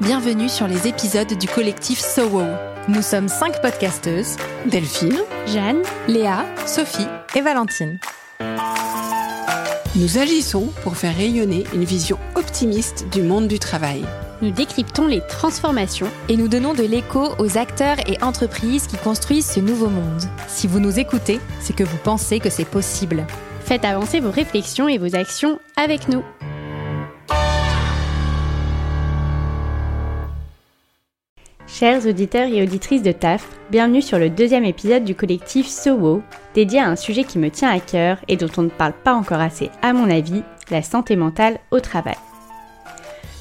bienvenue sur les épisodes du collectif SOWO. Nous sommes cinq podcasteuses Delphine, Jeanne, Léa, Sophie et Valentine. Nous agissons pour faire rayonner une vision optimiste du monde du travail. Nous décryptons les transformations et nous donnons de l'écho aux acteurs et entreprises qui construisent ce nouveau monde. Si vous nous écoutez, c'est que vous pensez que c'est possible. Faites avancer vos réflexions et vos actions avec nous. Chers auditeurs et auditrices de TAF, bienvenue sur le deuxième épisode du collectif SOWO, dédié à un sujet qui me tient à cœur et dont on ne parle pas encore assez à mon avis, la santé mentale au travail.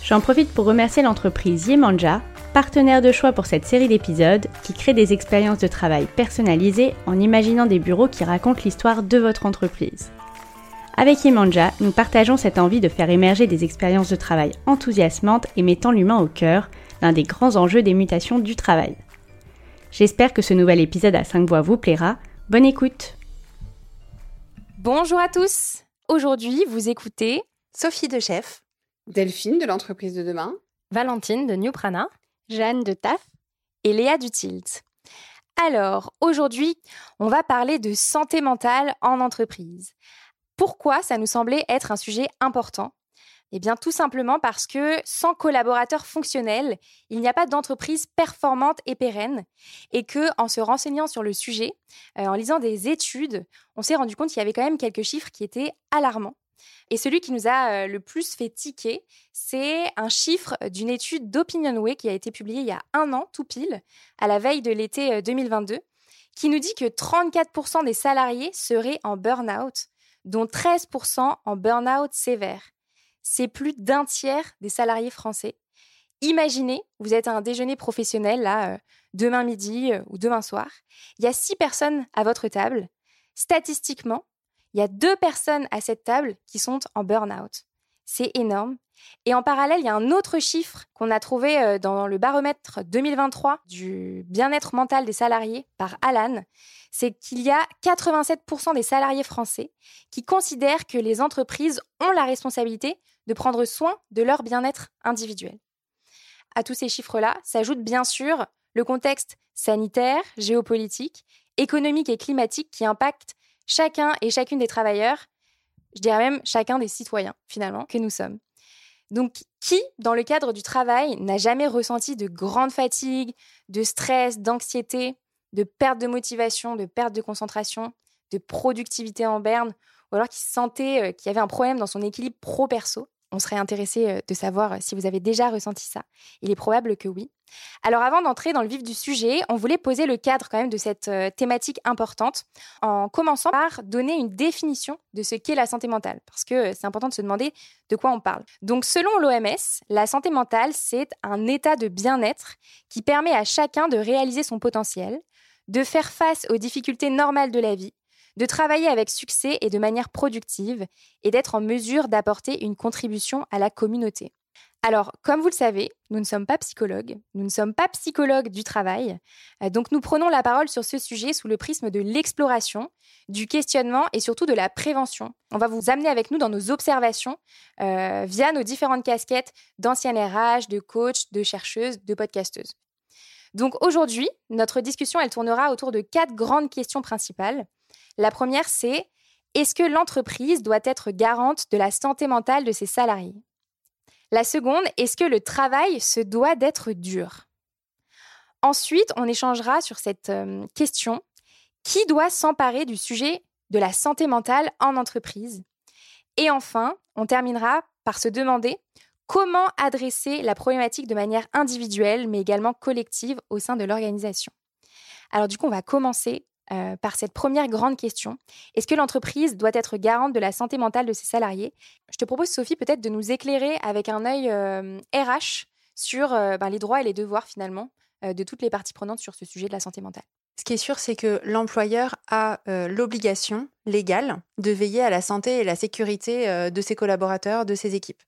J'en profite pour remercier l'entreprise Yemanja, partenaire de choix pour cette série d'épisodes, qui crée des expériences de travail personnalisées en imaginant des bureaux qui racontent l'histoire de votre entreprise. Avec Yemanja, nous partageons cette envie de faire émerger des expériences de travail enthousiasmantes et mettant l'humain au cœur, l'un des grands enjeux des mutations du travail. J'espère que ce nouvel épisode à 5 voix vous plaira. Bonne écoute Bonjour à tous Aujourd'hui, vous écoutez Sophie de Chef, Delphine de l'entreprise de demain, Valentine de New Prana, Jeanne de TAF et Léa du Tilt. Alors, aujourd'hui, on va parler de santé mentale en entreprise. Pourquoi ça nous semblait être un sujet important eh bien, tout simplement parce que sans collaborateurs fonctionnels, il n'y a pas d'entreprise performante et pérenne. Et que, en se renseignant sur le sujet, euh, en lisant des études, on s'est rendu compte qu'il y avait quand même quelques chiffres qui étaient alarmants. Et celui qui nous a euh, le plus fait tiquer, c'est un chiffre d'une étude d'Opinionway qui a été publiée il y a un an, tout pile, à la veille de l'été 2022, euh, qui nous dit que 34% des salariés seraient en burn-out, dont 13% en burn-out sévère c'est plus d'un tiers des salariés français. Imaginez, vous êtes à un déjeuner professionnel, là, euh, demain midi euh, ou demain soir. Il y a six personnes à votre table. Statistiquement, il y a deux personnes à cette table qui sont en burn-out. C'est énorme. Et en parallèle, il y a un autre chiffre qu'on a trouvé euh, dans le baromètre 2023 du bien-être mental des salariés par Alan. C'est qu'il y a 87% des salariés français qui considèrent que les entreprises ont la responsabilité de prendre soin de leur bien-être individuel. À tous ces chiffres-là s'ajoute bien sûr le contexte sanitaire, géopolitique, économique et climatique qui impacte chacun et chacune des travailleurs, je dirais même chacun des citoyens finalement que nous sommes. Donc, qui, dans le cadre du travail, n'a jamais ressenti de grande fatigue, de stress, d'anxiété, de perte de motivation, de perte de concentration, de productivité en berne, ou alors qui sentait euh, qu'il y avait un problème dans son équilibre pro-perso? On serait intéressé euh, de savoir euh, si vous avez déjà ressenti ça. Il est probable que oui. Alors avant d'entrer dans le vif du sujet, on voulait poser le cadre quand même de cette euh, thématique importante en commençant par donner une définition de ce qu'est la santé mentale, parce que c'est important de se demander de quoi on parle. Donc selon l'OMS, la santé mentale, c'est un état de bien-être qui permet à chacun de réaliser son potentiel, de faire face aux difficultés normales de la vie de travailler avec succès et de manière productive et d'être en mesure d'apporter une contribution à la communauté. Alors, comme vous le savez, nous ne sommes pas psychologues, nous ne sommes pas psychologues du travail, euh, donc nous prenons la parole sur ce sujet sous le prisme de l'exploration, du questionnement et surtout de la prévention. On va vous amener avec nous dans nos observations euh, via nos différentes casquettes d'ancienne RH, de coach, de chercheuse, de podcasteuse. Donc aujourd'hui, notre discussion, elle tournera autour de quatre grandes questions principales. La première, c'est est-ce que l'entreprise doit être garante de la santé mentale de ses salariés? La seconde, est-ce que le travail se doit d'être dur? Ensuite, on échangera sur cette euh, question. Qui doit s'emparer du sujet de la santé mentale en entreprise? Et enfin, on terminera par se demander comment adresser la problématique de manière individuelle, mais également collective au sein de l'organisation. Alors du coup, on va commencer euh, par cette première grande question. Est-ce que l'entreprise doit être garante de la santé mentale de ses salariés? Je te propose, Sophie, peut-être de nous éclairer avec un œil RH euh, sur euh, ben, les droits et les devoirs, finalement, de toutes les parties prenantes sur ce sujet de la santé mentale. Ce qui est sûr, c'est que l'employeur a l'obligation légale de veiller à la santé et la sécurité de ses collaborateurs, de ses équipes.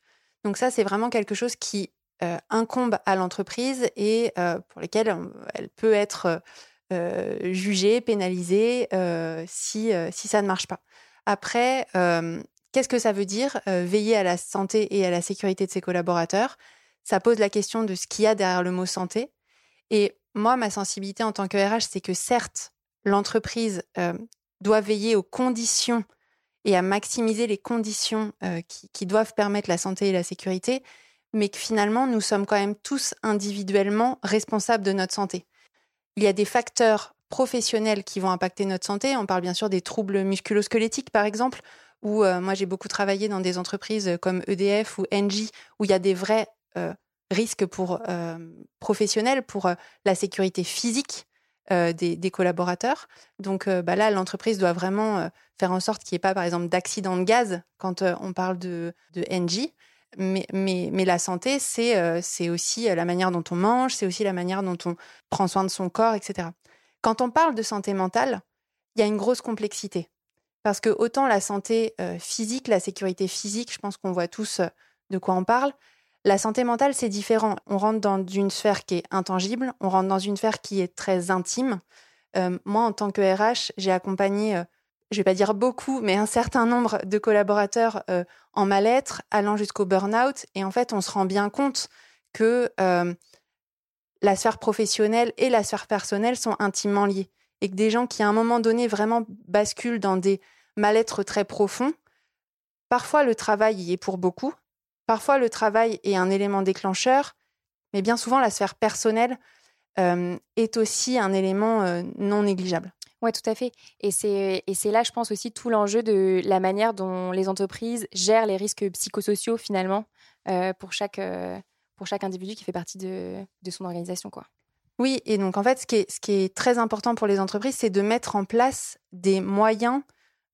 Donc ça, c'est vraiment quelque chose qui incombe à l'entreprise et pour lequel elle peut être euh, juger, pénaliser euh, si, euh, si ça ne marche pas. Après, qu'est-ce que ça veut dire veiller à la santé et à la sécurité de ses collaborateurs? Ça pose la question de ce qu'il y a derrière le mot santé. Et moi, ma sensibilité en tant que RH, c'est que certes, l'entreprise doit veiller aux conditions et à maximiser les conditions qui, doivent permettre la santé et la sécurité, mais que finalement, nous sommes quand même tous individuellement responsables de notre santé. Il y a des facteurs professionnels qui vont impacter notre santé. On parle bien sûr des troubles musculosquelettiques, par exemple, où euh, moi j'ai beaucoup travaillé dans des entreprises comme EDF ou Engie, où il y a des vrais risques pour professionnels pour la sécurité physique euh, des, collaborateurs. Donc euh, bah là, l'entreprise doit vraiment euh, faire en sorte qu'il n'y ait pas, par exemple, d'accident de gaz quand on parle de, de. Mais, la santé, c'est c'est aussi la manière dont on mange, c'est aussi la manière dont on prend soin de son corps, etc. Quand on parle de santé mentale, il y a une grosse complexité. Parce que autant la santé physique, la sécurité physique, je pense qu'on voit tous de quoi on parle, la santé mentale, c'est différent. On rentre dans une sphère qui est intangible, on rentre dans une sphère qui est très intime. Euh, moi, en tant que RH, j'ai accompagné, euh, je vais pas dire beaucoup, mais un certain nombre de collaborateurs euh, en mal-être, allant jusqu'au burn-out. Et en fait, on se rend bien compte que la sphère professionnelle et la sphère personnelle sont intimement liées. Et que des gens qui, à un moment donné, vraiment basculent dans des mal-être très profonds, parfois le travail y est pour beaucoup, Parfois, le travail est un élément déclencheur, mais bien souvent, la sphère personnelle euh, est aussi un élément euh, non négligeable. Oui, tout à fait. Et c'est, et c'est là, je pense aussi, tout l'enjeu de la manière dont les entreprises gèrent les risques psychosociaux, finalement, euh, pour, chaque, pour chaque individu qui fait partie de, de son organisation. Quoi. Oui, et donc en fait, ce qui est, ce qui est très important pour les entreprises, c'est de mettre en place des moyens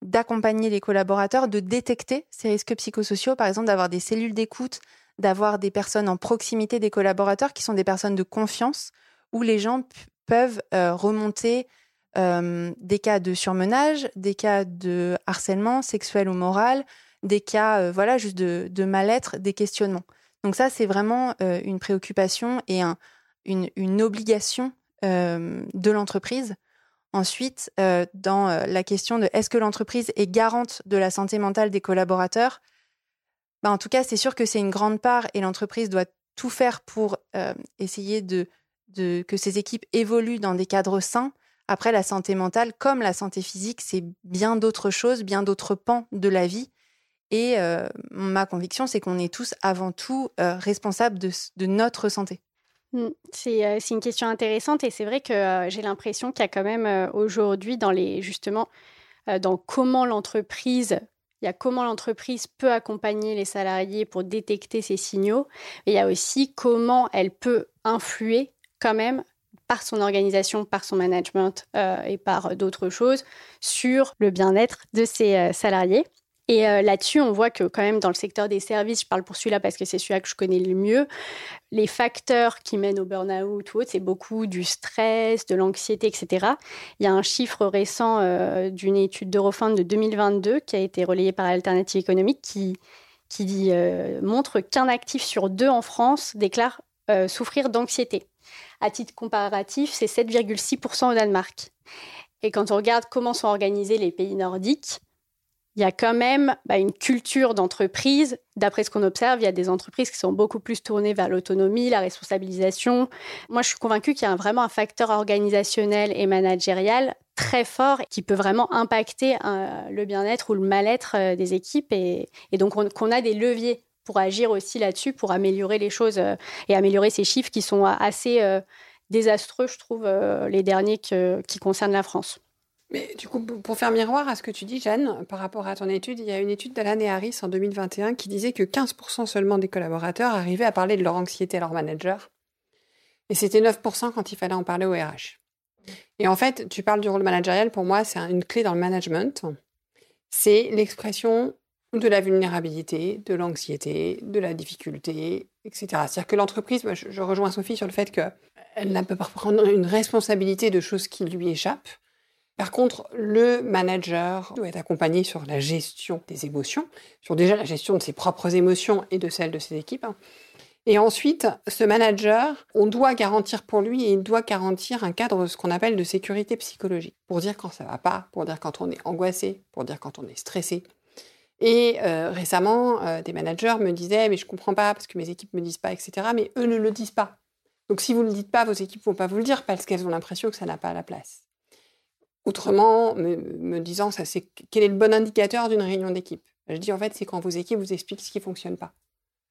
d'accompagner les collaborateurs, de détecter ces risques psychosociaux, par exemple d'avoir des cellules d'écoute, d'avoir des personnes en proximité des collaborateurs qui sont des personnes de confiance, où les gens peuvent euh, remonter euh, des cas de surmenage, des cas de harcèlement sexuel ou moral, des cas euh, voilà juste de, mal-être, des questionnements. Donc ça, c'est vraiment une préoccupation et une, obligation de l'entreprise Ensuite, euh, dans euh, la question de est-ce que l'entreprise est garante de la santé mentale des collaborateurs, bah, en tout cas, c'est sûr que c'est une grande part et l'entreprise doit tout faire pour euh, essayer de, que ces équipes évoluent dans des cadres sains. Après, la santé mentale, comme la santé physique, c'est bien d'autres choses, bien d'autres pans de la vie. Et ma conviction, c'est qu'on est tous avant tout responsables de notre santé. Mmh, euh, c'est une question intéressante et c'est vrai que euh, j'ai l'impression qu'il y a quand même euh, aujourd'hui justement dans comment l'entreprise il y a comment l'entreprise peut accompagner les salariés pour détecter ces signaux. Et il y a aussi comment elle peut influer quand même par son organisation, par son management et par d'autres choses sur le bien-être de ses salariés. Et euh, là-dessus, on voit que quand même dans le secteur des services, je parle pour celui-là parce que c'est celui-là que je connais le mieux, les facteurs qui mènent au burn-out ou autre, c'est beaucoup du stress, de l'anxiété, etc. Il y a un chiffre récent euh, d'une étude d'Eurofound de 2022 qui a été relayée par Alternative économique qui, qui euh, montre qu'un actif sur deux en France déclare souffrir d'anxiété. À titre comparatif, c'est 7,6% au Danemark. Et quand on regarde comment sont organisés les pays nordiques, il y a quand même bah, une culture d'entreprise. D'après ce qu'on observe, il y a des entreprises qui sont beaucoup plus tournées vers l'autonomie, la responsabilisation. Moi, je suis convaincue qu'il y a vraiment un facteur organisationnel et managérial très fort qui peut vraiment impacter euh, le bien-être ou le mal-être euh, des équipes et, donc qu'on a des leviers pour agir aussi là-dessus, pour améliorer les choses euh, et améliorer ces chiffres qui sont assez désastreux, je trouve, les derniers qui concernent la France. Mais du coup, pour faire miroir à ce que tu dis, Jeanne, par rapport à ton étude, il y a une étude d'Alan et Harris en 2021 qui disait que 15% seulement des collaborateurs arrivaient à parler de leur anxiété à leur manager. Et c'était 9% quand il fallait en parler au RH. Et en fait, tu parles du rôle managérial, pour moi, c'est une clé dans le management. C'est l'expression de la vulnérabilité, de l'anxiété, de la difficulté, etc. C'est-à-dire que l'entreprise, je, rejoins Sophie sur le fait qu'elle ne peut pas prendre une responsabilité de choses qui lui échappent par contre, le manager doit être accompagné sur la gestion des émotions, sur déjà la gestion de ses propres émotions et de celles de ses équipes. Et ensuite, ce manager, on doit garantir pour lui et il doit garantir un cadre, ce qu'on appelle de sécurité psychologique, pour dire quand ça va pas, pour dire quand on est angoissé, pour dire quand on est stressé. Et euh, récemment, euh, des managers me disaient, mais je comprends pas parce que mes équipes me disent pas, etc. Mais eux ne le disent pas. Donc si vous ne le dites pas, vos équipes vont pas vous le dire parce qu'elles ont l'impression que ça n'a pas la place. Autrement, me, disant, ça, c'est quel est le bon indicateur d'une réunion d'équipe? Je dis en fait, c'est quand vos équipes vous expliquent ce qui fonctionne pas.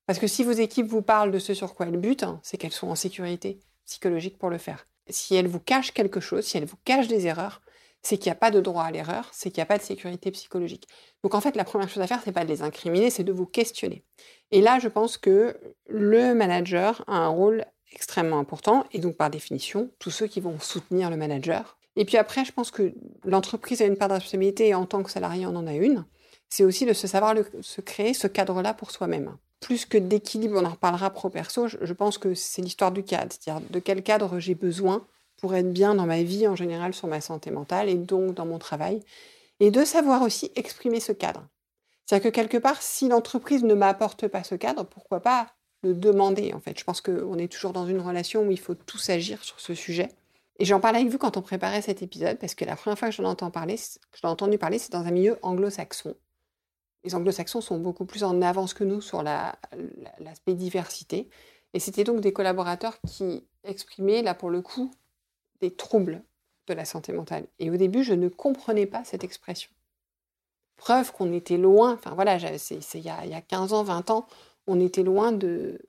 Parce que si vos équipes vous parlent de ce sur quoi elles butent, hein, c'est qu'elles sont en sécurité psychologique pour le faire. Si elles vous cachent quelque chose, si elles vous cachent des erreurs, c'est qu'il n'y a pas de droit à l'erreur, c'est qu'il n'y a pas de sécurité psychologique. Donc en fait, la première chose à faire, c'est pas de les incriminer, c'est de vous questionner. Et là, je pense que le manager a un rôle extrêmement important, et donc par définition, tous ceux qui vont soutenir le manager. Et puis après, je pense que l'entreprise a une part de responsabilité, et en tant que salarié, on en a une. C'est aussi de se savoir se créer ce cadre-là pour soi-même. Plus que d'équilibre, on en reparlera pro-perso, je, je pense que c'est l'histoire du cadre, c'est-à-dire de quel cadre j'ai besoin pour être bien dans ma vie en général sur ma santé mentale et donc dans mon travail. Et de savoir aussi exprimer ce cadre. C'est-à-dire que quelque part, si l'entreprise ne m'apporte pas ce cadre, pourquoi pas le demander en fait? Je pense qu'on est toujours dans une relation où il faut tous agir sur ce sujet. Et j'en parlais avec vous quand on préparait cet épisode, parce que la première fois que j'en entends parler, que je l'ai entendu parler, c'est dans un milieu anglo-saxon. Les anglo-saxons sont beaucoup plus en avance que nous sur l'aspect diversité. Et c'était donc des collaborateurs qui exprimaient, là pour le coup, des troubles de la santé mentale. Et au début, je ne comprenais pas cette expression. Preuve qu'on était loin, enfin voilà, c'est il, y a 15 ans, 20 ans, on était loin de,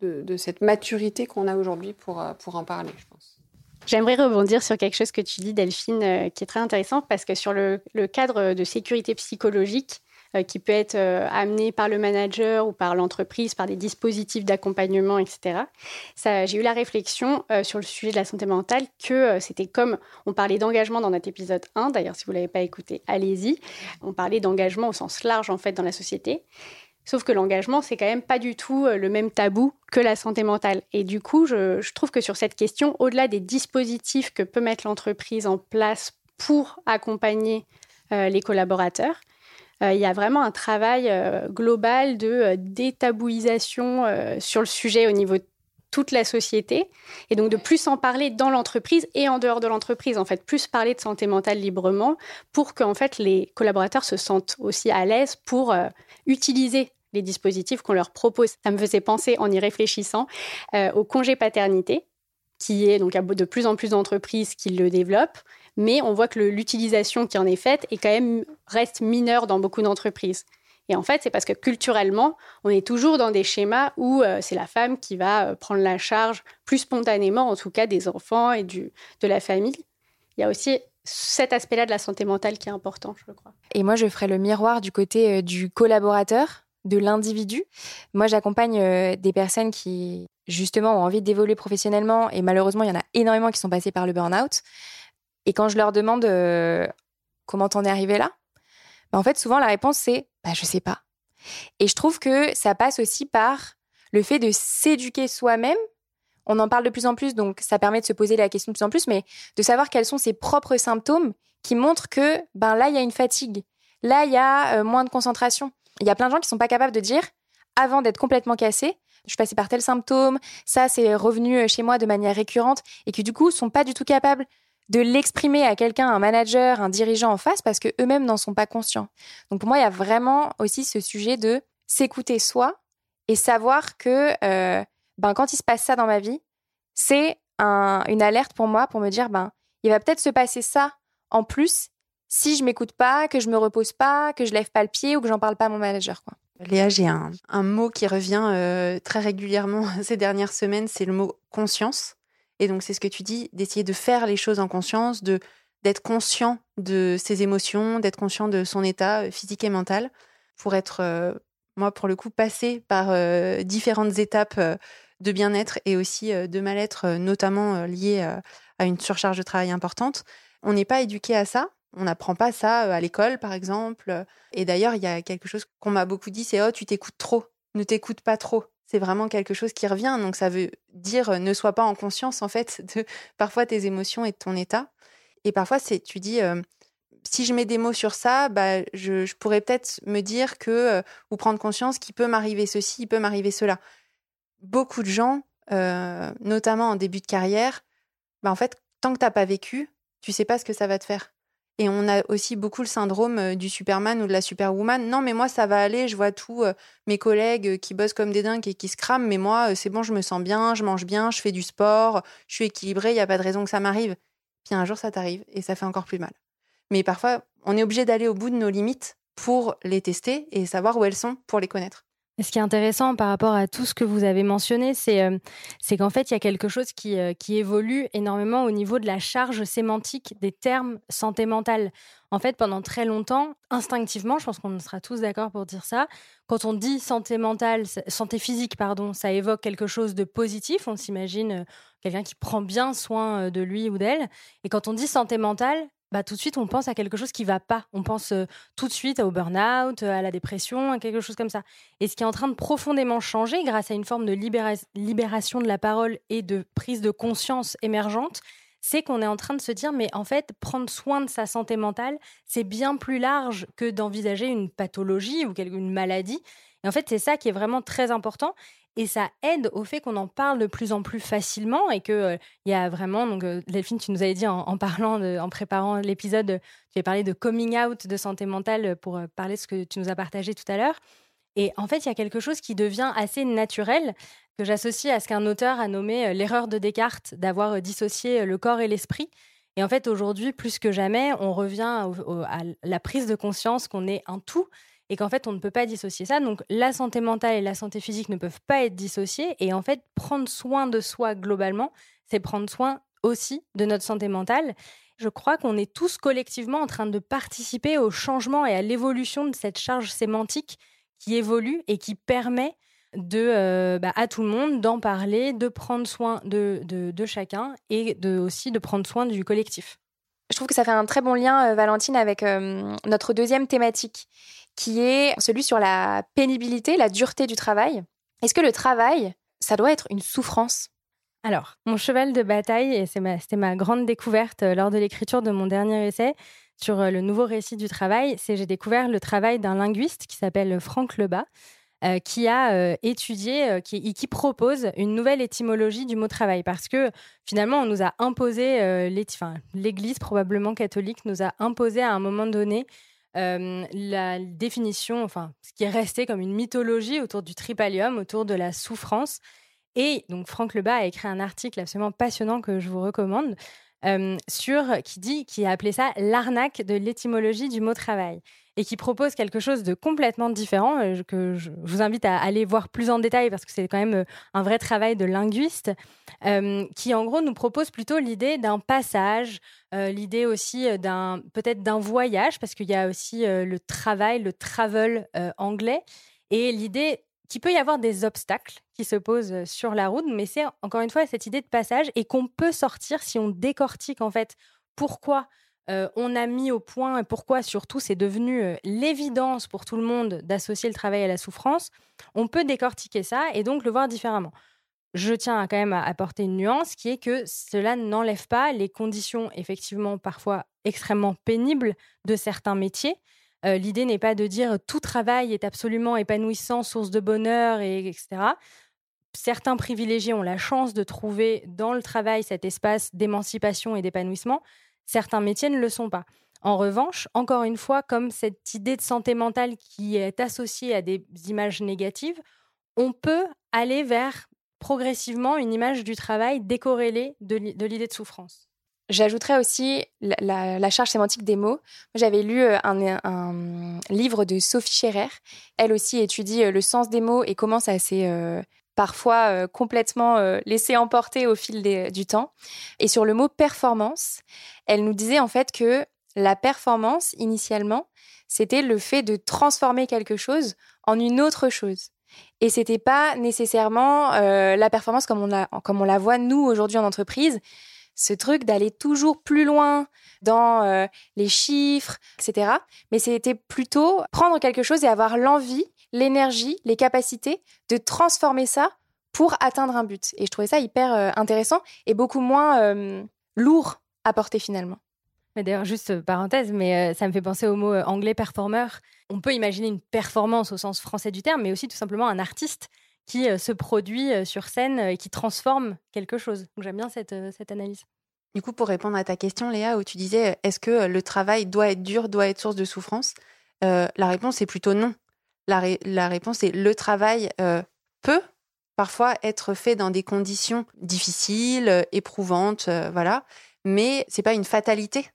de, cette maturité qu'on a aujourd'hui pour, euh, pour en parler, je pense. J'aimerais rebondir sur quelque chose que tu dis, Delphine, euh, qui est très intéressant, parce que sur le, cadre de sécurité psychologique, qui peut être euh, amené par le manager ou par l'entreprise, par des dispositifs d'accompagnement, etc. J'ai eu la réflexion euh, sur le sujet de la santé mentale que c'était comme on parlait d'engagement dans notre épisode 1, d'ailleurs si vous ne l'avez pas écouté, allez-y. On parlait d'engagement au sens large en fait dans la société. Sauf que l'engagement, c'est quand même pas du tout le même tabou que la santé mentale. Et du coup, je, trouve que sur cette question, au-delà des dispositifs que peut mettre l'entreprise en place pour accompagner les collaborateurs, euh, il y a vraiment un travail euh, global de euh, détabouisation sur le sujet au niveau de toute la société et donc de plus en parler dans l'entreprise et en dehors de l'entreprise en fait plus parler de santé mentale librement pour que en fait les collaborateurs se sentent aussi à l'aise pour utiliser les dispositifs qu'on leur propose. Ça me faisait penser en y réfléchissant au congé paternité qui est donc de plus en plus d'entreprises qui le développent mais on voit que l'utilisation qui en est faite est quand même reste mineure dans beaucoup d'entreprises. Et en fait, c'est parce que culturellement, on est toujours dans des schémas où euh, c'est la femme qui va euh, prendre la charge plus spontanément, en tout cas, des enfants et de la famille. Il y a aussi cet aspect-là de la santé mentale qui est important, je crois. Et moi, je ferai le miroir du côté euh, du collaborateur, de l'individu. Moi, j'accompagne des personnes qui, justement, ont envie d'évoluer professionnellement et malheureusement, il y en a énormément qui sont passés par le burn-out. Et quand je leur demande euh, comment t'en es arrivé là, bah, en fait, souvent la réponse c'est bah, je sais pas. Et je trouve que ça passe aussi par le fait de s'éduquer soi-même. On en parle de plus en plus, donc ça permet de se poser la question de plus en plus, mais de savoir quels sont ses propres symptômes qui montrent que ben là il y a une fatigue, là il y a euh, moins de concentration. Il y a plein de gens qui sont pas capables de dire avant d'être complètement cassés, je suis passée par tel symptôme, ça c'est revenu euh, chez moi de manière récurrente et qui du coup sont pas du tout capables de l'exprimer à quelqu'un, un manager, un dirigeant en face, parce que eux-mêmes n'en sont pas conscients. Donc pour moi, il y a vraiment aussi ce sujet de s'écouter soi et savoir que euh, ben quand il se passe ça dans ma vie, c'est une alerte pour moi pour me dire ben il va peut-être se passer ça en plus si je m'écoute pas, que je me repose pas, que je lève pas le pied ou que j'en parle pas à mon manager. Léa, j'ai un, mot qui revient euh, très régulièrement ces dernières semaines, c'est le mot conscience. Et donc, c'est ce que tu dis, d'essayer de faire les choses en conscience, de d'être conscient de ses émotions, d'être conscient de son état euh, physique et mental, pour être, euh, moi, pour le coup, passé par euh, différentes étapes de bien-être et aussi de mal-être, notamment liées à une surcharge de travail importante. On n'est pas éduqué à ça. On n'apprend pas ça à l'école, par exemple. Et d'ailleurs, il y a quelque chose qu'on m'a beaucoup dit, c'est oh, tu t'écoutes trop. Ne t'écoute pas trop c'est vraiment quelque chose qui revient. Donc ça veut dire euh, ne sois pas en conscience en fait de parfois tes émotions et de ton état. Et parfois c'est tu dis euh, si je mets des mots sur ça, bah, je, pourrais peut-être me dire que euh, ou prendre conscience qu'il peut m'arriver ceci, il peut m'arriver cela. Beaucoup de gens, notamment en début de carrière, bah, en fait tant que t'as pas vécu, tu sais pas ce que ça va te faire. Et on a aussi beaucoup le syndrome euh, du Superman ou de la Superwoman. Non, mais moi, ça va aller. Je vois tous euh, mes collègues euh, qui bossent comme des dingues et qui se crament. Mais moi, c'est bon, je me sens bien, je mange bien, je fais du sport, je suis équilibrée, il n'y a pas de raison que ça m'arrive. Puis un jour, ça t'arrive et ça fait encore plus mal. Mais parfois, on est obligé d'aller au bout de nos limites pour les tester et savoir où elles sont pour les connaître. Ce qui est intéressant par rapport à tout ce que vous avez mentionné, c'est euh, qu'en fait, il y a quelque chose qui, euh, qui évolue énormément au niveau de la charge sémantique des termes santé mentale. En fait, pendant très longtemps, instinctivement, je pense qu'on sera tous d'accord pour dire ça, quand on dit santé mentale, santé physique, pardon, ça évoque quelque chose de positif. On s'imagine euh, quelqu'un qui prend bien soin de lui ou d'elle. Et quand on dit santé mentale, bah, tout de suite, on pense à quelque chose qui va pas. On pense euh, tout de suite au burn-out, à la dépression, à quelque chose comme ça. Et ce qui est en train de profondément changer grâce à une forme de libération de la parole et de prise de conscience émergente, c'est qu'on est en train de se dire, mais en fait, prendre soin de sa santé mentale, c'est bien plus large que d'envisager une pathologie ou une maladie. Et en fait, c'est ça qui est vraiment très important. Et ça aide au fait qu'on en parle de plus en plus facilement et qu'il euh, il y a vraiment, donc euh, Delphine, tu nous avais dit en, parlant, en préparant l'épisode, tu avais parlé de coming out de santé mentale pour euh, parler de ce que tu nous as partagé tout à l'heure. Et en fait, il y a quelque chose qui devient assez naturel, que j'associe à ce qu'un auteur a nommé l'erreur de Descartes, d'avoir dissocié le corps et l'esprit. Et en fait, aujourd'hui, plus que jamais, on revient à la prise de conscience qu'on est un tout et qu'en fait, on ne peut pas dissocier ça. Donc, la santé mentale et la santé physique ne peuvent pas être dissociées. Et en fait, prendre soin de soi globalement, c'est prendre soin aussi de notre santé mentale. Je crois qu'on est tous collectivement en train de participer au changement et à l'évolution de cette charge sémantique qui évolue et qui permet euh, bah, à tout le monde d'en parler, de prendre soin de, chacun et aussi de prendre soin du collectif. Je trouve que ça fait un très bon lien, euh, Valentine, avec euh, notre deuxième thématique, qui est celui sur la pénibilité, la dureté du travail. Est-ce que le travail, ça doit être une souffrance? Alors, mon cheval de bataille, et c'était ma, grande découverte euh, lors de l'écriture de mon dernier essai sur le nouveau récit du travail, c'est j'ai découvert le travail d'un linguiste qui s'appelle Franck Lebas, euh, qui a euh, étudié, euh, qui, qui, propose une nouvelle étymologie du mot travail. Parce que finalement, on nous a imposé, l'Église probablement catholique nous a imposé à un moment donné la définition, enfin, ce qui est resté comme une mythologie autour du tripalium, autour de la souffrance. Et donc, Franck Lebas a écrit un article absolument passionnant que je vous recommande. sur qui dit qui a appelé ça l'arnaque de l'étymologie du mot travail et qui propose quelque chose de complètement différent, euh, que je vous invite à aller voir plus en détail parce que c'est quand même euh, un vrai travail de linguiste, euh, qui en gros nous propose plutôt l'idée d'un passage, l'idée aussi d'un peut-être d'un voyage, parce qu'il y a aussi le travail, le travel anglais, et l'idée qu'il peut y avoir des obstacles qui se posent sur la route, mais c'est encore une fois cette idée de passage et qu'on peut sortir si on décortique en fait pourquoi on a mis au point, pourquoi surtout c'est devenu l'évidence pour tout le monde d'associer le travail à la souffrance, on peut décortiquer ça et donc le voir différemment. Je tiens quand même à apporter une nuance qui est que cela n'enlève pas les conditions effectivement parfois extrêmement pénibles de certains métiers. L'idée n'est pas de dire tout travail est absolument épanouissant, source de bonheur, et, etc. Certains privilégiés ont la chance de trouver dans le travail cet espace d'émancipation et d'épanouissement certains métiers ne le sont pas. En revanche, encore une fois, comme cette idée de santé mentale qui est associée à des images négatives, on peut aller vers progressivement une image du travail décorrélée de l'idée de souffrance. J'ajouterais aussi la, charge sémantique des mots. J'avais lu euh, un, livre de Sophie Scherer. Elle aussi étudie euh, le sens des mots et comment ça s'est euh, parfois euh, complètement euh, laissé emporter au fil du temps. Et sur le mot performance, elle nous disait en fait que la performance, initialement, c'était le fait de transformer quelque chose en une autre chose. Et c'était pas nécessairement euh, la performance comme on, comme on la voit nous aujourd'hui en entreprise, ce truc d'aller toujours plus loin dans les chiffres, etc. Mais c'était plutôt prendre quelque chose et avoir l'envie l'énergie, les capacités de transformer ça pour atteindre un but. Et je trouvais ça hyper euh, intéressant et beaucoup moins euh, lourd à porter finalement. Mais d'ailleurs, juste euh, parenthèse, mais ça me fait penser au mot anglais performer. On peut imaginer une performance au sens français du terme, mais aussi tout simplement un artiste qui se produit sur scène et qui transforme quelque chose. Donc j'aime bien cette, cette analyse. Du coup, pour répondre à ta question, Léa, où tu disais est-ce que le travail doit être dur, doit être source de souffrance La réponse est plutôt non. La, réponse est le travail peut parfois être fait dans des conditions difficiles, éprouvantes, voilà, mais c'est pas une fatalité.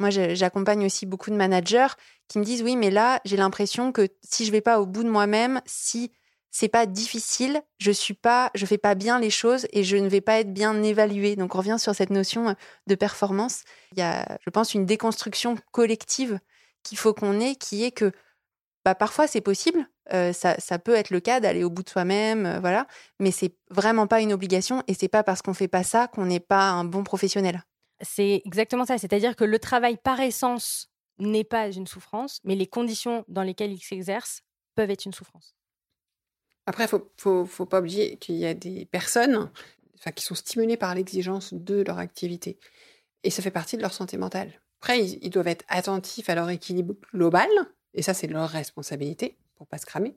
Moi, j'accompagne aussi beaucoup de managers qui me disent oui, mais là, j'ai l'impression que si je vais pas au bout de moi-même, si c'est pas difficile, je suis pas, je fais pas bien les choses et je ne vais pas être bien évaluée. Donc on revient sur cette notion de performance. Il y a, je pense, une déconstruction collective qu'il faut qu'on ait, qui est que bah, parfois c'est possible, euh, ça, ça, peut être le cas d'aller au bout de soi-même, euh, voilà, mais c'est vraiment pas une obligation et c'est pas parce qu'on fait pas ça qu'on n'est pas un bon professionnel. C'est exactement ça. C'est-à-dire que le travail par essence n'est pas une souffrance, mais les conditions dans lesquelles il s'exerce peuvent être une souffrance. Après, il ne faut, pas oublier qu'il y a des personnes enfin, qui sont stimulées par l'exigence de leur activité. Et ça fait partie de leur santé mentale. Après, ils, doivent être attentifs à leur équilibre global, et ça, c'est leur responsabilité pour pas se cramer.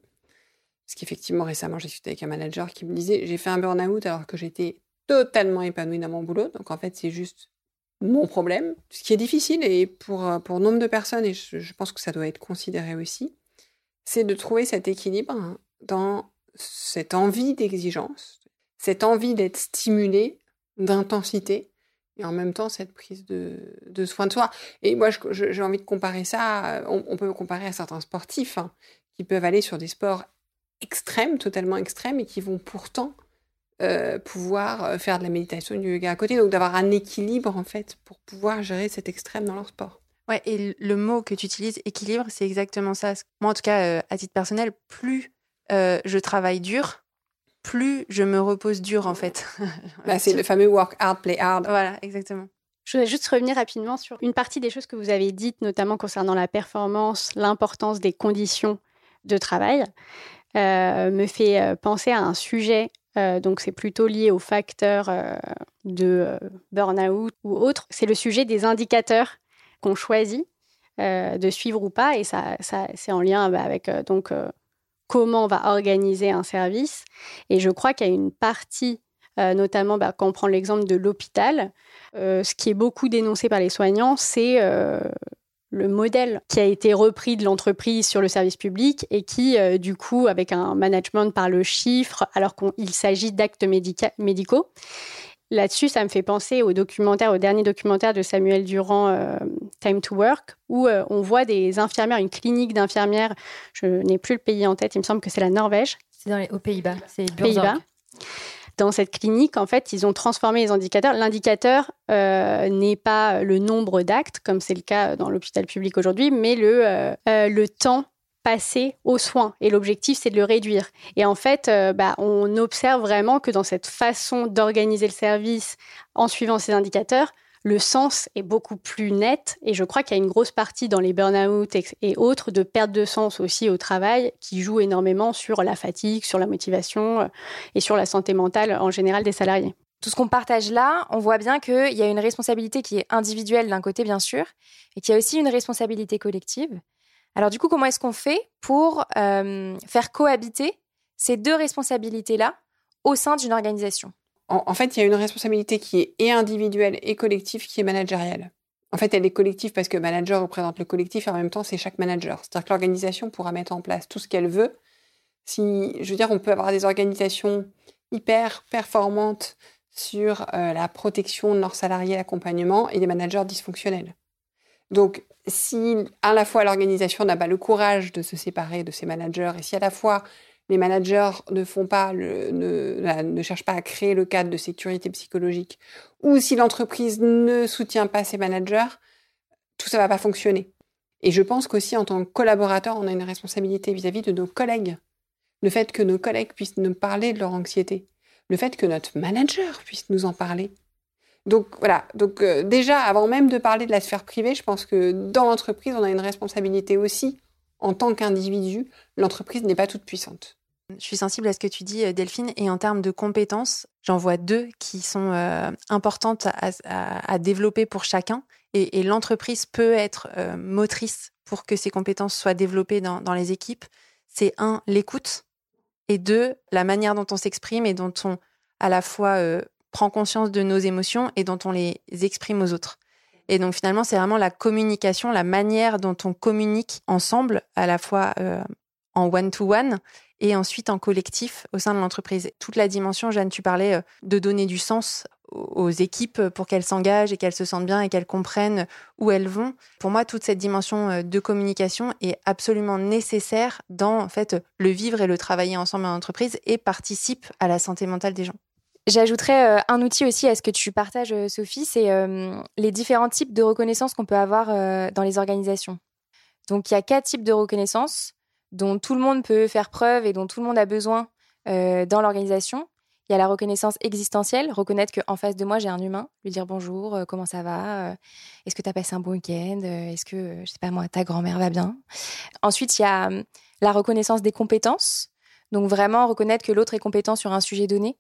Parce qu'effectivement, récemment, j'ai discuté avec un manager qui me disait J'ai fait un burn-out alors que j'étais totalement épanouie dans mon boulot. Donc, en fait, c'est juste mon problème, ce qui est difficile et pour, euh, pour nombre de personnes, et je, pense que ça doit être considéré aussi, c'est de trouver cet équilibre hein, dans cette envie d'exigence, cette envie d'être stimulé, d'intensité, et en même temps cette prise de, soin de soi. Et moi, j'ai envie de comparer ça, on, on, peut comparer à certains sportifs hein, qui peuvent aller sur des sports extrêmes, totalement extrêmes, et qui vont pourtant euh, pouvoir euh, faire de la méditation, du yoga à côté, donc d'avoir un équilibre en fait pour pouvoir gérer cet extrême dans leur sport. Ouais, et le mot que tu utilises, équilibre, c'est exactement ça. Moi, en tout cas, euh, à titre personnel, plus je travaille dur, plus je me repose dur en fait. bah, c'est le fameux work hard, play hard. Voilà, exactement. Je voudrais juste revenir rapidement sur une partie des choses que vous avez dites, notamment concernant la performance, l'importance des conditions de travail. me fait penser à un sujet euh, donc c'est plutôt lié aux facteurs euh, de euh, burn-out ou autres. C'est le sujet des indicateurs qu'on choisit de suivre ou pas, et ça, c'est en lien bah, avec donc comment on va organiser un service. Et je crois qu'il y a une partie, notamment bah, quand on prend l'exemple de l'hôpital, ce qui est beaucoup dénoncé par les soignants, c'est le modèle qui a été repris de l'entreprise sur le service public et qui, euh, du coup, avec un management par le chiffre, alors qu'il s'agit d'actes médicaux. Là-dessus, ça me fait penser au documentaire, au dernier documentaire de Samuel Durand, euh, Time to Work, où euh, on voit des infirmières, une clinique d'infirmières. Je n'ai plus le pays en tête, il me semble que c'est la Norvège. C'est aux Pays-Bas. C'est Pays-Bas dans cette clinique, en fait, ils ont transformé les indicateurs. L'indicateur euh, n'est pas le nombre d'actes, comme c'est le cas dans l'hôpital public aujourd'hui, mais le, le temps passé aux soins. Et l'objectif, c'est de le réduire. Et en fait, bah, on observe vraiment que dans cette façon d'organiser le service en suivant ces indicateurs, le sens est beaucoup plus net et je crois qu'il y a une grosse partie dans les burn-out et autres de perte de sens aussi au travail qui joue énormément sur la fatigue, sur la motivation euh, et sur la santé mentale en général des salariés. Tout ce qu'on partage là, on voit bien qu'il y a une responsabilité qui est individuelle d'un côté bien sûr et qu'il y a aussi une responsabilité collective. Alors du coup, comment est-ce qu'on fait pour euh, faire cohabiter ces deux responsabilités-là au sein d'une organisation? En, fait, il y a une responsabilité qui est et individuelle et collective qui est managériale. En fait, elle est collective parce que manager représente le collectif et en même temps, c'est chaque manager. C'est-à-dire que l'organisation pourra mettre en place tout ce qu'elle veut. Si, je veux dire, on peut avoir des organisations hyper performantes sur euh, la protection de leurs salariés, l'accompagnement, et des managers dysfonctionnels. Donc, si à la fois l'organisation n'a pas le courage de se séparer de ses managers, et si à la fois les managers ne font pas, ne cherchent pas à créer le cadre de sécurité psychologique, ou si l'entreprise ne soutient pas ses managers, tout ça va pas fonctionner. Et je pense qu'aussi en tant que collaborateur, on a une responsabilité vis-à-vis de nos collègues. Le fait que nos collègues puissent nous parler de leur anxiété, le fait que notre manager puisse nous en parler. Donc voilà, donc euh, déjà avant même de parler de la sphère privée, je pense que dans l'entreprise, on a une responsabilité aussi en tant qu'individu. L'entreprise n'est pas toute puissante. Je suis sensible à ce que tu dis, euh, Delphine, et en termes de compétences, j'en vois deux qui sont euh, importantes à, développer pour chacun. Et, l'entreprise peut être motrice pour que ces compétences soient développées dans, les équipes. C'est un, l'écoute, et deux, la manière dont on s'exprime et dont on, à la fois, prend conscience de nos émotions et dont on les exprime aux autres. Et donc finalement, c'est vraiment la communication, la manière dont on communique ensemble, à la fois euh, en one-to-one et ensuite en collectif au sein de l'entreprise. Toute la dimension, Jeanne, tu parlais euh, de donner du sens aux équipes pour qu'elles s'engagent et qu'elles se sentent bien et qu'elles comprennent où elles vont. Pour moi, toute cette dimension euh, de communication est absolument nécessaire dans en fait le vivre et le travailler ensemble en entreprise et participe à la santé mentale des gens. J'ajouterais euh, un outil aussi à ce que tu partages, euh, Sophie, c'est les différents types de reconnaissance qu'on peut avoir dans les organisations. Donc, il y a quatre types de reconnaissance dont tout le monde peut faire preuve et dont tout le monde a besoin dans l'organisation. Il y a la reconnaissance existentielle, reconnaître qu'en face de moi, j'ai un humain, lui dire bonjour, euh, comment ça va, euh, est-ce que tu as passé un bon week-end, euh, est-ce que, je sais pas moi, ta grand-mère va bien? Ensuite, il y a hum, la reconnaissance des compétences, donc vraiment reconnaître que l'autre est compétent sur un sujet donné.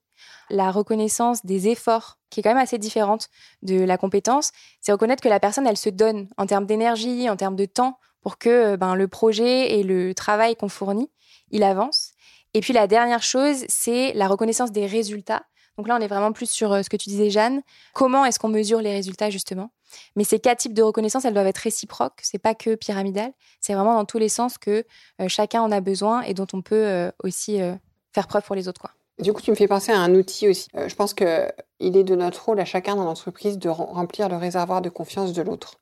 La reconnaissance des efforts, qui est quand même assez différente de la compétence, c'est reconnaître que la personne, elle se donne en termes d'énergie, en termes de temps, pour que ben, le projet et le travail qu'on fournit, il avance. Et puis la dernière chose, c'est la reconnaissance des résultats. Donc là, on est vraiment plus sur euh, ce que tu disais, Jeanne. Comment est-ce qu'on mesure les résultats, justement? Mais ces quatre types de reconnaissance, elles doivent être réciproques. C'est pas que pyramidal. C'est vraiment dans tous les sens que euh, chacun en a besoin et dont on peut euh, aussi faire preuve pour les autres. Quoi. Du coup, tu me fais penser à un outil aussi. je pense qu'il est de notre rôle à chacun dans l'entreprise de remplir le réservoir de confiance de l'autre.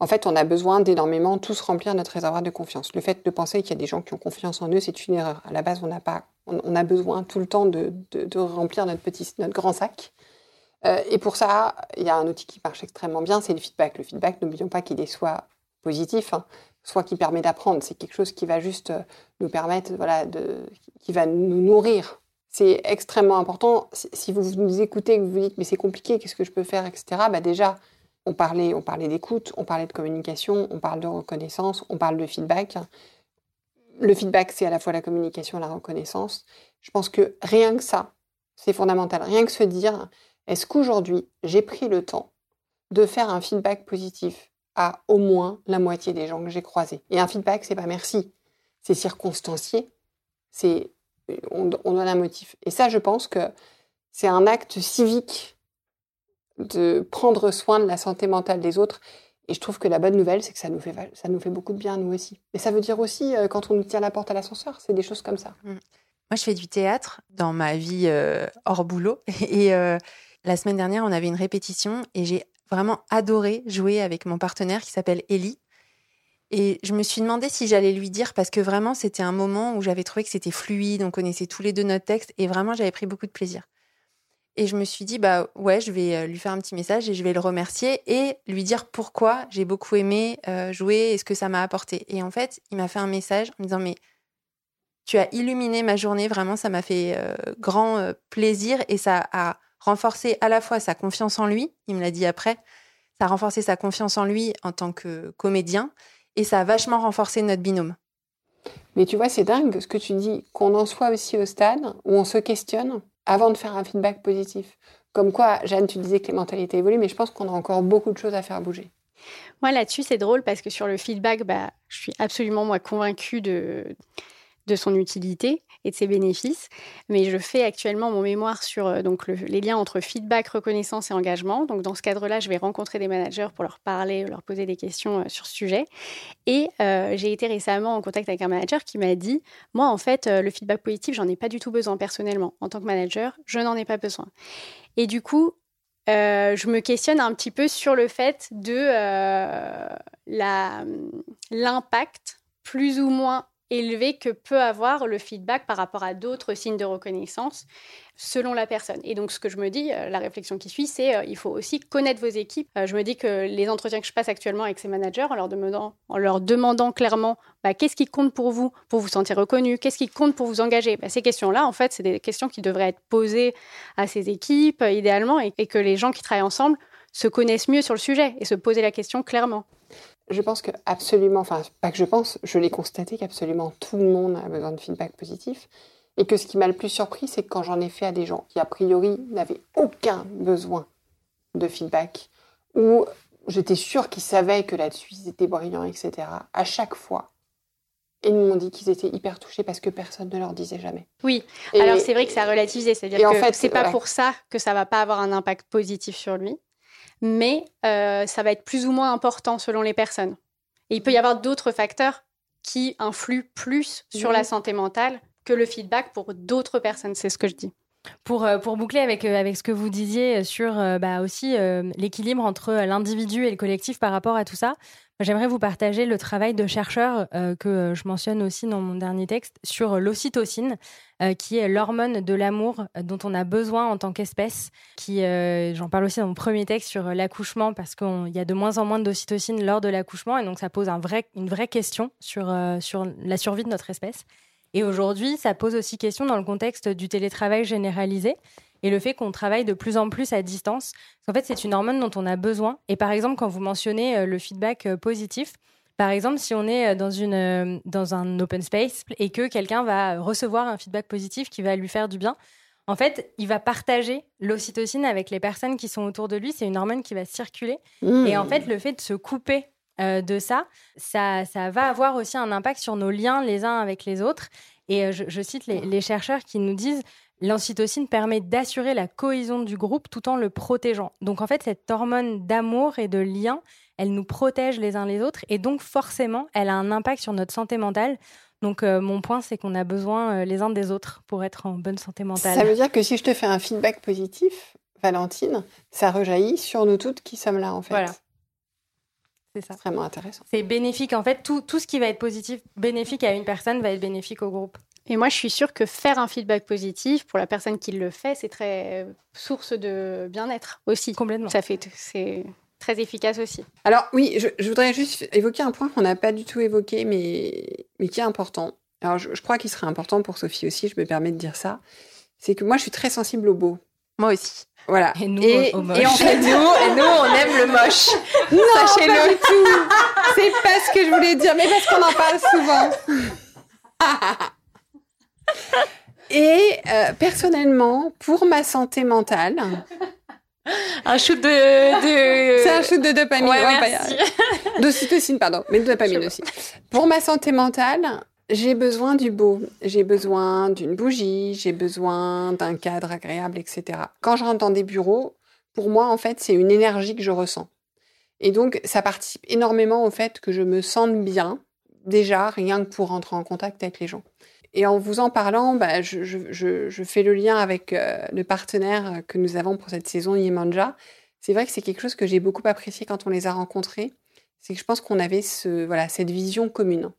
En fait, on a besoin d'énormément tous remplir notre réservoir de confiance. Le fait de penser qu'il y a des gens qui ont confiance en eux, c'est une erreur. À la base, on n'a pas, on, a besoin tout le temps de, remplir notre petit, notre grand sac. Euh, et pour ça, il y a un outil qui marche extrêmement bien, c'est le feedback. Le feedback, n'oublions pas qu'il est soit positif, hein, soit qui permet d'apprendre. C'est quelque chose qui va juste euh, nous permettre, voilà, de, qui va nous nourrir. C'est extrêmement important. Si vous nous écoutez, que vous vous dites mais c'est compliqué, qu'est-ce que je peux faire, etc. Bah déjà, on parlait, on parlait d'écoute, on parlait de communication, on parle de reconnaissance, on parle de feedback. Le feedback, c'est à la fois la communication et la reconnaissance. Je pense que rien que ça, c'est fondamental. Rien que se dire, est-ce qu'aujourd'hui, j'ai pris le temps de faire un feedback positif à au moins la moitié des gens que j'ai croisés? Et un feedback, c'est pas merci, c'est circonstancié, c'est on, on donne un motif. Et ça, je pense que c'est un acte civique de prendre soin de la santé mentale des autres. Et je trouve que la bonne nouvelle, c'est que ça nous, fait, ça nous fait beaucoup de bien, nous aussi. Et ça veut dire aussi, euh, quand on nous tient la porte à l'ascenseur, c'est des choses comme ça. Mm. Moi, je fais du théâtre dans ma vie euh, hors boulot. Et euh, la semaine dernière, on avait une répétition et j'ai vraiment adoré jouer avec mon partenaire qui s'appelle Ellie. Et je me suis demandé si j'allais lui dire, parce que vraiment, c'était un moment où j'avais trouvé que c'était fluide, on connaissait tous les deux notre texte, et vraiment, j'avais pris beaucoup de plaisir. Et je me suis dit, bah ouais, je vais euh, lui faire un petit message et je vais le remercier et lui dire pourquoi j'ai beaucoup aimé euh, jouer et ce que ça m'a apporté. Et en fait, il m'a fait un message en me disant, mais tu as illuminé ma journée, vraiment, ça m'a fait euh, grand plaisir et ça a renforcé à la fois sa confiance en lui, il me l'a dit après, ça a renforcé sa confiance en lui en tant que comédien et ça a vachement renforcé notre binôme. Mais tu vois, c'est dingue ce que tu dis, qu'on en soit aussi au stade où on se questionne avant de faire un feedback positif. Comme quoi, Jeanne, tu disais que les mentalités évoluent, mais je pense qu'on a encore beaucoup de choses à faire bouger. Moi, là-dessus, c'est drôle parce que sur le feedback, bah, je suis absolument, moi, convaincue de, de son utilité et de ses bénéfices. Mais je fais actuellement mon mémoire sur euh, donc les liens entre feedback, reconnaissance et engagement. Donc dans ce cadre-là, je vais rencontrer des managers pour leur parler, leur poser des questions euh, sur ce sujet. Et euh, j'ai été récemment en contact avec un manager qui m'a dit, moi en fait, le feedback positif, j'en ai pas du tout besoin personnellement. En tant que manager, je n'en ai pas besoin. Et du coup, je me questionne un petit peu sur le fait de l'impact plus ou moins élevé que peut avoir le feedback par rapport à d'autres signes de reconnaissance selon la personne. Et donc ce que je me dis, euh, la réflexion qui suit, c'est euh, il faut aussi connaître vos équipes. Euh, je me dis que les entretiens que je passe actuellement avec ces managers, en leur demandant, clairement bah, qu'est-ce qui compte pour vous, pour vous sentir reconnu, qu'est-ce qui compte pour vous engager, bah, ces questions-là, en fait, c'est des questions qui devraient être posées à ces équipes idéalement et que les gens qui travaillent ensemble se connaissent mieux sur le sujet et se poser la question clairement. Je pense que absolument, enfin pas que je pense, je l'ai constaté qu'absolument tout le monde a besoin de feedback positif. Et que ce qui m'a le plus surpris, c'est que quand j'en ai fait à des gens qui a priori n'avaient aucun besoin de feedback, ou j'étais sûre qu'ils savaient que là-dessus ils étaient brillants, etc. À chaque fois, ils m'ont dit qu'ils étaient hyper touchés parce que personne ne leur disait jamais. Oui, Et- alors c'est vrai que c'est à relativiser, c'est-à-dire Et en que fait, c'est pas voilà. pour ça que ça va pas avoir un impact positif sur lui, mais euh, ça va être plus ou moins important selon les personnes. Et il peut y avoir d'autres facteurs qui influent plus sur Mhm. la santé mentale que le feedback pour d'autres personnes, c'est ce que je dis. Pour, euh, pour boucler avec, euh, avec ce que vous disiez sur bah, aussi euh, l'équilibre entre l'individu et le collectif par rapport à tout ça, j'aimerais vous partager le travail de chercheurs euh, que je mentionne aussi dans mon dernier texte sur l'ocytocine, euh, qui est l'hormone de l'amour dont on a besoin en tant qu'espèce. Qui, euh, j'en parle aussi dans mon premier texte sur l'accouchement parce qu'il y a de moins en moins d'ocytocine lors de l'accouchement et donc ça pose une vraie question sur, sur la survie de notre espèce. Et aujourd'hui, ça pose aussi question dans le contexte du télétravail généralisé et le fait qu'on travaille de plus en plus à distance. Parce qu'en fait, c'est une hormone dont on a besoin. Et par exemple, quand vous mentionnez euh, le feedback euh, positif, par exemple, si on est euh, dans, une, dans un open space et que quelqu'un va recevoir un feedback positif qui va lui faire du bien, en fait, il va partager l'ocytocine avec les personnes qui sont autour de lui. C'est une hormone qui va circuler. Et en fait, le fait de se couper euh, de ça, ça, ça va avoir aussi un impact sur nos liens les uns avec les autres. Et je, je cite les, les chercheurs qui nous disent l'ocytocine permet d'assurer la cohésion du groupe tout en le protégeant. Donc en fait, cette hormone d'amour et de lien, elle nous protège les uns les autres et donc forcément, elle a un impact sur notre santé mentale. Donc euh, mon point, c'est qu'on a besoin euh, les uns des autres pour être en bonne santé mentale. Ça veut dire que si je te fais un feedback positif, Valentine, ça rejaillit sur nous toutes qui sommes là, en fait. Voilà. C'est ça. C'est vraiment intéressant. C'est bénéfique. En fait, tout, tout ce qui va être positif, bénéfique à une personne, va être bénéfique au groupe. Et moi, je suis sûre que faire un feedback positif pour la personne qui le fait, c'est très euh, source de bien-être aussi. Complètement. Ça fait, c'est très efficace aussi. Alors oui, je, je voudrais juste évoquer un point qu'on n'a pas du tout évoqué, mais, mais qui est important. Alors je, je crois qu'il serait important pour Sophie aussi, je me permets de dire ça. C'est que moi, je suis très sensible au beau. Moi aussi. Voilà. Et nous, et, au moche. et en fait, nous, et nous, on aime le moche. non, sachez-le tout. C'est pas ce que je voulais dire, mais parce qu'on en parle souvent. Et euh, personnellement, pour ma santé mentale, Un shoot de. de... c'est un shoot de dopamine, Ouais, ouais, pas- merci. d'ocytocine, pardon, mais de dopamine aussi. Pour ma santé mentale, j'ai besoin du beau. J'ai besoin d'une bougie, j'ai besoin d'un cadre agréable, etc. Quand je rentre dans des bureaux, pour moi, en fait, c'est une énergie que je ressens. Et donc, ça participe énormément au fait que je me sente bien, déjà, rien que pour rentrer en contact avec les gens. Et en vous en parlant, bah, je, fais le lien avec euh, le partenaire que nous avons pour cette saison, Yemanja. C'est vrai que c'est quelque chose que j'ai beaucoup apprécié quand on les a rencontrés. C'est que je pense qu'on avait cette vision commune.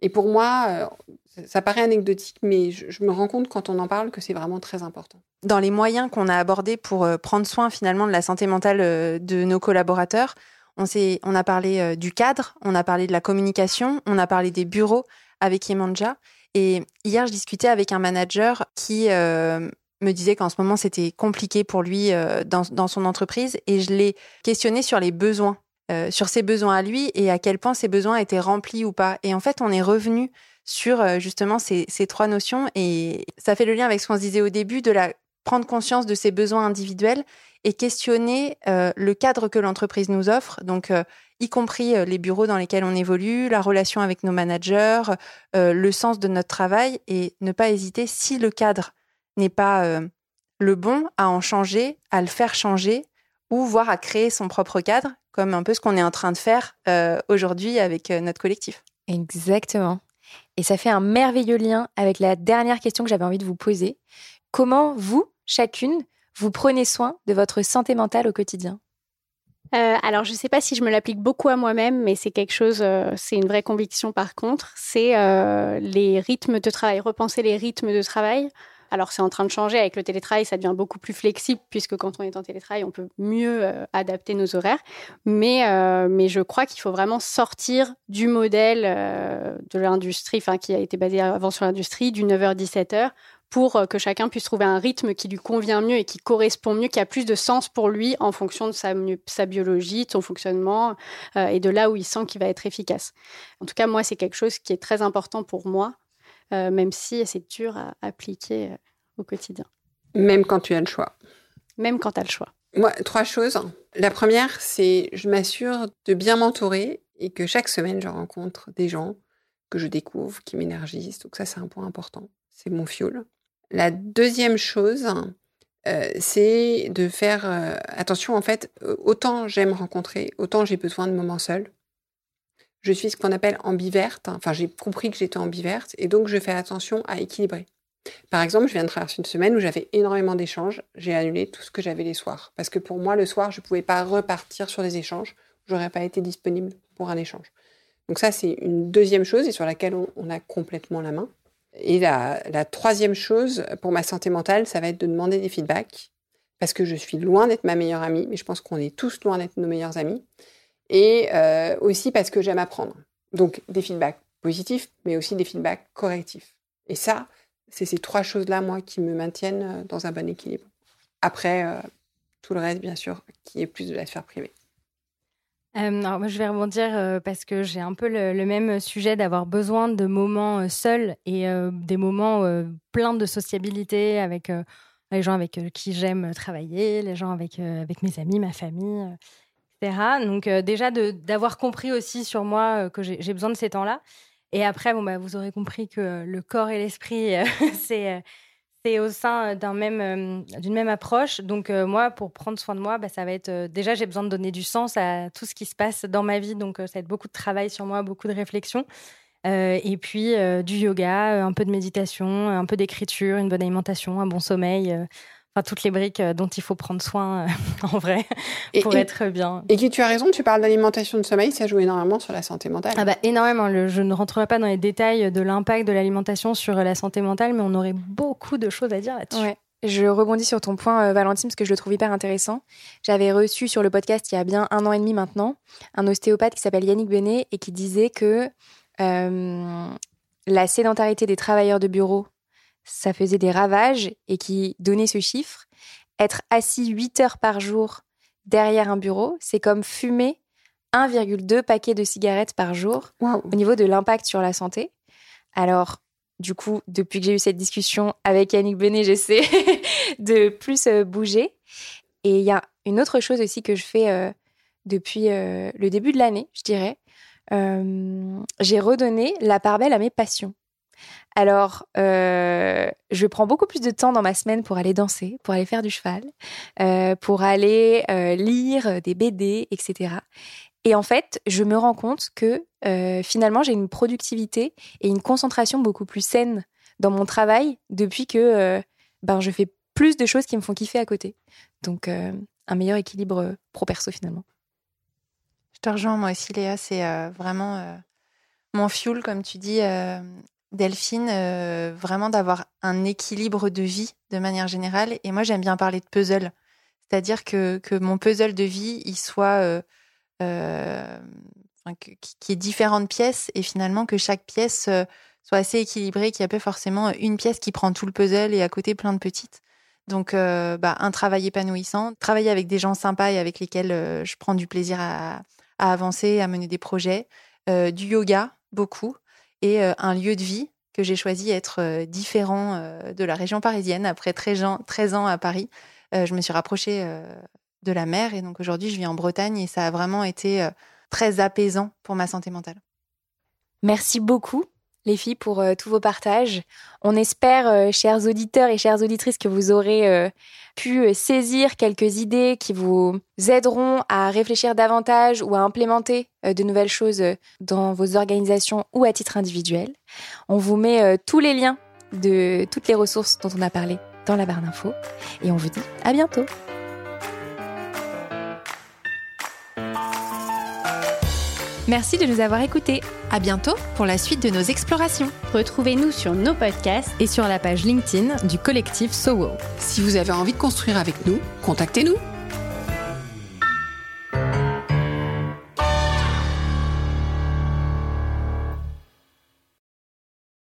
Et pour moi, euh, ça, ça paraît anecdotique, mais je, me rends compte quand on en parle que c'est vraiment très important. Dans les moyens qu'on a abordés pour euh, prendre soin finalement de la santé mentale de nos collaborateurs, on, on a parlé du cadre, on a parlé de la communication, on a parlé des bureaux avec Yemanja. Et hier, je discutais avec un manager qui euh, me disait qu'en ce moment, c'était compliqué pour lui euh, dans, son entreprise. Et je l'ai questionné sur les besoins, euh, sur ses besoins à lui et à quel point ses besoins étaient remplis ou pas. Et en fait, on est revenu sur justement ces, ces trois notions. Et ça fait le lien avec ce qu'on se disait au début de la prendre conscience de ses besoins individuels et questionner euh, le cadre que l'entreprise nous offre, donc euh, y compris euh, les bureaux dans lesquels on évolue, la relation avec nos managers, le sens de notre travail, et ne pas hésiter, si le cadre n'est pas le bon, à en changer, à le faire changer, ou voire à créer son propre cadre, comme un peu ce qu'on est en train de faire aujourd'hui avec notre collectif. Exactement. Et ça fait un merveilleux lien avec la dernière question que j'avais envie de vous poser. Comment vous, chacune, vous prenez soin de votre santé mentale au quotidien? Euh, alors, je ne sais pas si je me l'applique beaucoup à moi-même, mais c'est quelque chose, euh, c'est une vraie conviction par contre, c'est euh, les rythmes de travail, repenser les rythmes de travail. Alors, c'est en train de changer avec le télétravail, ça devient beaucoup plus flexible puisque quand on est en télétravail, on peut mieux adapter nos horaires. Mais, mais je crois qu'il faut vraiment sortir du modèle de l'industrie, enfin, qui a été basé avant sur l'industrie, du 9h-17h, pour euh, que chacun puisse trouver un rythme qui lui convient mieux et qui correspond mieux, qui a plus de sens pour lui en fonction de sa, biologie, de son fonctionnement euh, et de là où il sent qu'il va être efficace. En tout cas, moi, c'est quelque chose qui est très important pour moi, euh, même si c'est dur à appliquer euh, au quotidien, Même quand tu as le choix. même quand tu as le choix. Moi, trois choses. La première, c'est je m'assure de bien m'entourer et que chaque semaine, je rencontre des gens que je découvre, qui m'énergisent. Donc ça, c'est un point important. C'est mon fuel. La deuxième chose, euh, c'est de faire euh, attention. En fait, autant j'aime rencontrer, autant j'ai besoin de moments seuls. Je suis ce qu'on appelle ambiverte. Enfin, j'ai compris que j'étais ambiverte et donc je fais attention à équilibrer. Par exemple, je viens de traverser une semaine où j'avais énormément d'échanges. J'ai annulé tout ce que j'avais les soirs. Parce que pour moi, le soir, je ne pouvais pas repartir sur des échanges. J'aurais pas été disponible pour un échange. Donc ça, c'est une deuxième chose et sur laquelle on, a complètement la main. Et la, troisième chose pour ma santé mentale, ça va être de demander des feedbacks. Parce que je suis loin d'être ma meilleure amie, mais je pense qu'on est tous loin d'être nos meilleurs amis. Et euh, aussi parce que j'aime apprendre. Donc des feedbacks positifs, mais aussi des feedbacks correctifs. Et ça, c'est ces trois choses-là, moi, qui me maintiennent euh, dans un bon équilibre. Après, euh, tout le reste, bien sûr, qui est plus de la sphère privée. Euh, alors moi, je vais rebondir parce que j'ai un peu le, même sujet d'avoir besoin de moments seuls et des moments pleins de sociabilité avec les gens avec qui j'aime travailler, les gens avec, avec mes amis, ma famille, etc. Donc déjà d'avoir compris aussi sur moi que j'ai besoin de ces temps-là. Et après, bon, bah, vous aurez compris que le corps et l'esprit, euh, c'est euh, c'est au sein d'un même euh, d'une même approche. Donc moi, pour prendre soin de moi, bah, ça va être déjà j'ai besoin de donner du sens à tout ce qui se passe dans ma vie. Donc ça va être beaucoup de travail sur moi, beaucoup de réflexion. et puis du yoga, un peu de méditation, un peu d'écriture, une bonne alimentation, un bon sommeil enfin, toutes les briques euh, dont il faut prendre soin euh, en vrai pour être bien. Et qui tu as raison, tu parles d'alimentation de sommeil, ça joue énormément sur la santé mentale. Ah bah énormément. je ne rentrerai pas dans les détails de l'impact de l'alimentation sur la santé mentale, mais on aurait beaucoup de choses à dire là-dessus. Ouais. Je rebondis sur ton point, euh, Valentine, parce que je le trouve hyper intéressant. J'avais reçu sur le podcast il y a bien un an et demi maintenant un ostéopathe qui s'appelle Yannick Benet et qui disait que la sédentarité des travailleurs de bureau ça faisait des ravages et qui donnait ce chiffre. Être assis 8 heures par jour derrière un bureau, c'est comme fumer 1,2 paquets de cigarettes par jour au niveau de l'impact sur la santé. Alors, du coup, depuis que j'ai eu cette discussion avec Yannick Benet, j'essaie de plus euh, bouger. Et il y a une autre chose aussi que je fais euh, depuis euh, le début de l'année, je dirais. j'ai redonné la part belle à mes passions. Alors, euh, je prends beaucoup plus de temps dans ma semaine pour aller danser, pour aller faire du cheval, euh, pour aller euh, lire des BD, etc. Et en fait, je me rends compte que finalement, j'ai une productivité et une concentration beaucoup plus saine dans mon travail depuis que ben, je fais plus de choses qui me font kiffer à côté. Donc, un meilleur équilibre pro-perso finalement. Je te rejoins, moi aussi, Léa. C'est vraiment mon fuel, comme tu dis, Delphine, euh, vraiment d'avoir un équilibre de vie de manière générale. Et moi, j'aime bien parler de puzzle. C'est-à-dire que, mon puzzle de vie, il soit. Euh, euh, qui est différentes pièces et finalement que chaque pièce soit assez équilibrée, qu'il n'y a pas forcément une pièce qui prend tout le puzzle et à côté plein de petites. Donc, bah, un travail épanouissant, travailler avec des gens sympas et avec lesquels je prends du plaisir à, à, avancer, à mener des projets, du yoga, beaucoup, et euh, un lieu de vie que j'ai choisi être euh, différent euh, de la région parisienne. Après 13 ans, 13 ans à Paris, je me suis rapprochée de la mer et donc aujourd'hui je vis en Bretagne et ça a vraiment été très apaisant pour ma santé mentale. Merci beaucoup les filles, pour euh, tous vos partages. On espère, euh, chers auditeurs et chères auditrices, que vous aurez euh, pu saisir quelques idées qui vous aideront à réfléchir davantage ou à implémenter de nouvelles choses dans vos organisations ou à titre individuel. On vous met tous les liens de toutes les ressources dont on a parlé dans la barre d'infos et on vous dit à bientôt. Merci de nous avoir écoutés. À bientôt pour la suite de nos explorations. Retrouvez-nous sur nos podcasts et sur la page LinkedIn du collectif SOWO. Si vous avez envie de construire avec nous, contactez-nous.